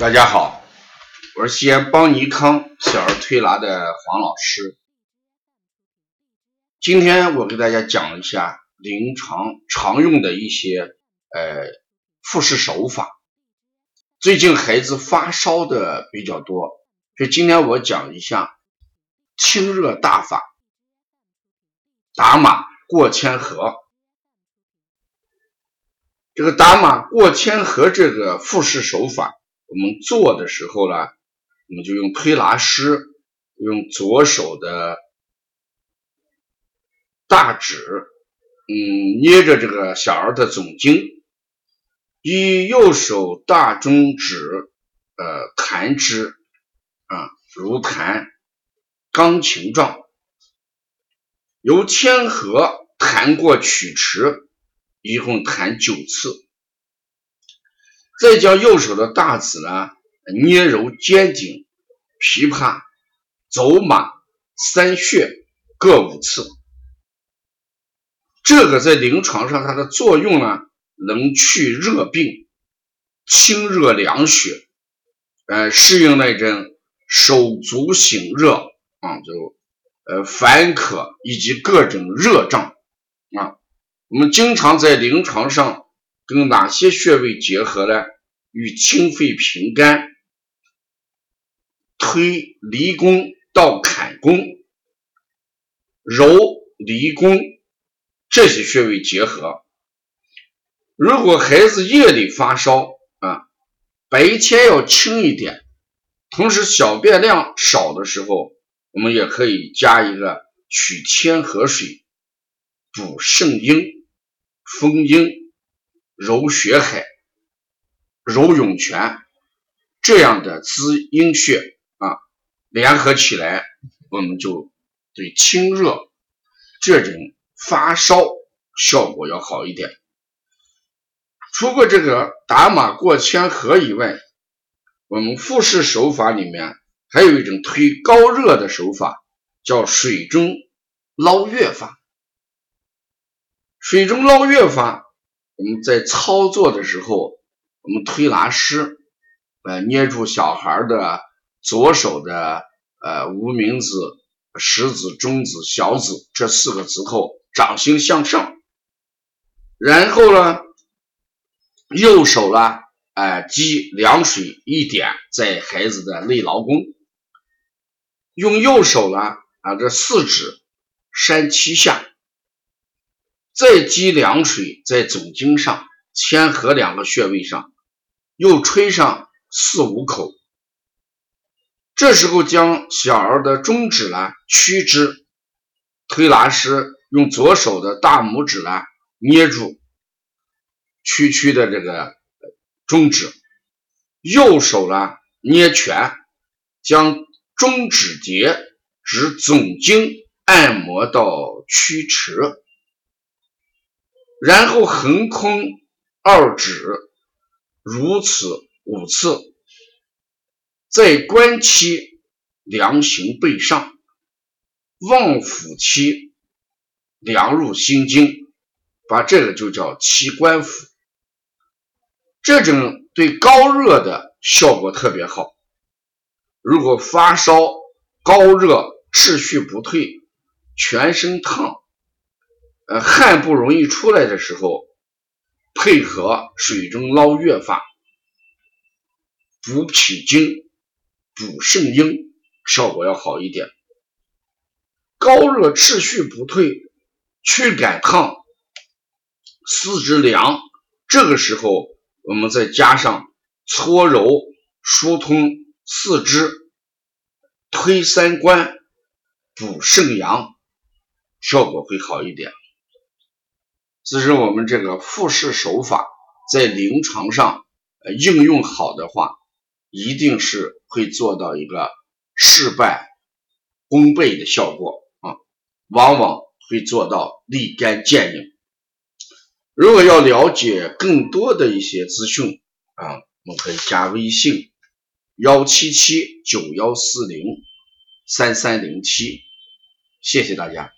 大家好，我是西安邦尼康小儿推拿的黄老师。今天我给大家讲一下临床常用的一些呃复试手法。最近孩子发烧的比较多，所以今天我讲一下清热大法——打马过千河。这个打马过千河这个复试手法。我们做的时候呢，我们就用推拿师用左手的大指，嗯，捏着这个小儿的总经，以右手大中指，呃，弹之，啊，如弹钢琴状，由天河弹过曲池，一共弹九次。再将右手的大指呢捏揉肩颈、琵琶、走马三穴各五次。这个在临床上它的作用呢，能去热病、清热凉血，呃，适应那种手足醒热啊，就呃烦渴以及各种热胀啊。我们经常在临床上跟哪些穴位结合呢？与清肺平肝、推离宫到坎宫、揉离宫这些穴位结合。如果孩子夜里发烧啊，白天要轻一点，同时小便量少的时候，我们也可以加一个取天河水补肾阴、丰阴、揉血海。揉涌泉这样的滋阴穴啊，联合起来，我们就对清热这种发烧效果要好一点。除过这个打马过千河以外，我们复式手法里面还有一种推高热的手法，叫水中捞月法。水中捞月法，我们在操作的时候。我们推拿师，呃，捏住小孩的左手的呃无名指、食指、中指、小指这四个指头，掌心向上，然后呢，右手呢，哎，积凉水一点在孩子的内劳宫，用右手呢，啊，这四指扇七下，再积凉水在总经上、千合两个穴位上。又吹上四五口，这时候将小儿的中指呢屈之，推拿师用左手的大拇指呢捏住屈曲的这个中指，右手呢捏拳，将中指节指总经按摩到曲池，然后横空二指。如此五次，在关期凉行背上，望腑期凉入心经，把这个就叫七关腑。这种对高热的效果特别好。如果发烧、高热、持续不退、全身烫，呃，汗不容易出来的时候。配合水中捞月法，补脾经、补肾阴，效果要好一点。高热持续不退，驱感烫，四肢凉，这个时候我们再加上搓揉、疏通四肢、推三关、补肾阳，效果会好一点。只是我们这个复试手法在临床上呃应用好的话，一定是会做到一个事半功倍的效果啊，往往会做到立竿见影。如果要了解更多的一些资讯啊，我们可以加微信幺七七九幺四零三三零七，谢谢大家。